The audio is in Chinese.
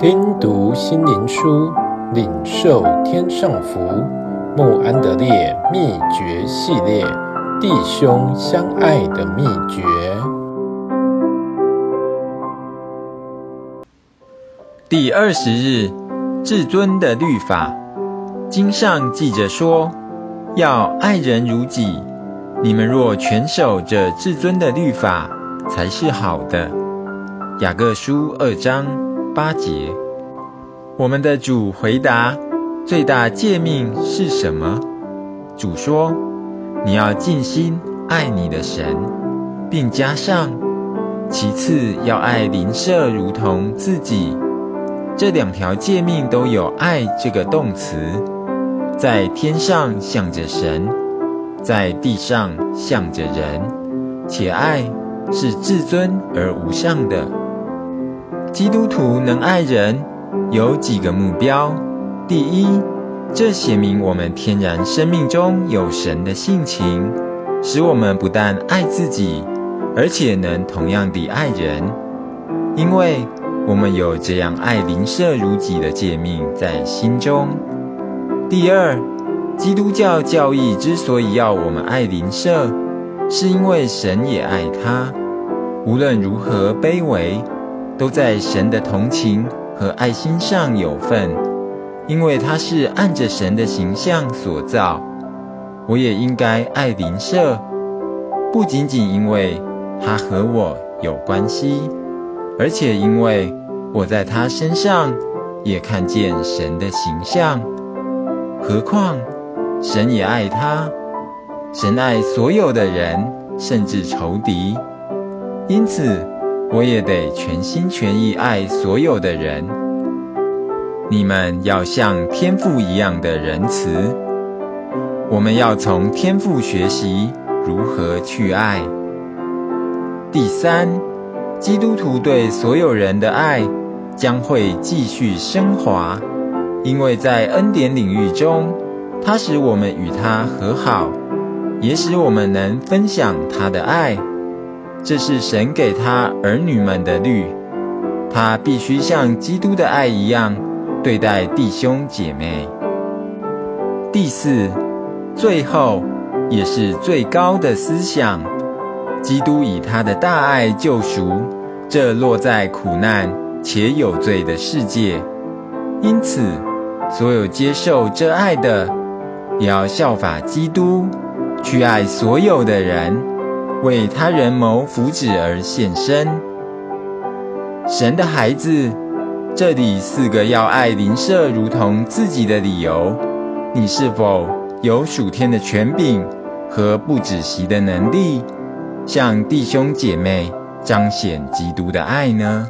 听读心灵书，领受天上福。慕安德烈秘诀系列：弟兄相爱的秘诀。第二十日，至尊的律法。经上记着说：“要爱人如己。”你们若全守着至尊的律法，才是好的。雅各书二章。八节，我们的主回答：最大诫命是什么？主说：你要尽心爱你的神，并加上：其次要爱邻舍如同自己。这两条诫命都有“爱”这个动词，在天上向着神，在地上向着人，且爱是至尊而无上的。基督徒能爱人，有几个目标：第一，这显明我们天然生命中有神的性情，使我们不但爱自己，而且能同样地爱人，因为我们有这样爱邻舍如己的诫命在心中。第二，基督教教义之所以要我们爱邻舍，是因为神也爱他，无论如何卑微。都在神的同情和爱心上有份，因为他是按着神的形象所造。我也应该爱邻舍，不仅仅因为他和我有关系，而且因为我在他身上也看见神的形象。何况神也爱他，神爱所有的人，甚至仇敌。因此，我也得全心全意爱所有的人。你们要像天父一样的仁慈。我们要从天父学习如何去爱。第三，基督徒对所有人的爱将会继续升华，因为在恩典领域中，他使我们与他和好，也使我们能分享他的爱。这是神给他儿女们的律，他必须像基督的爱一样对待弟兄姐妹。第四，最后也是最高的思想，基督以他的大爱救赎这落在苦难且有罪的世界，因此，所有接受这爱的，也要效法基督，去爱所有的人。为他人谋福祉而献身，神的孩子，这里四个要爱邻舍如同自己的理由，你是否有属天的权柄和不止息的能力，向弟兄姐妹彰显基督的爱呢？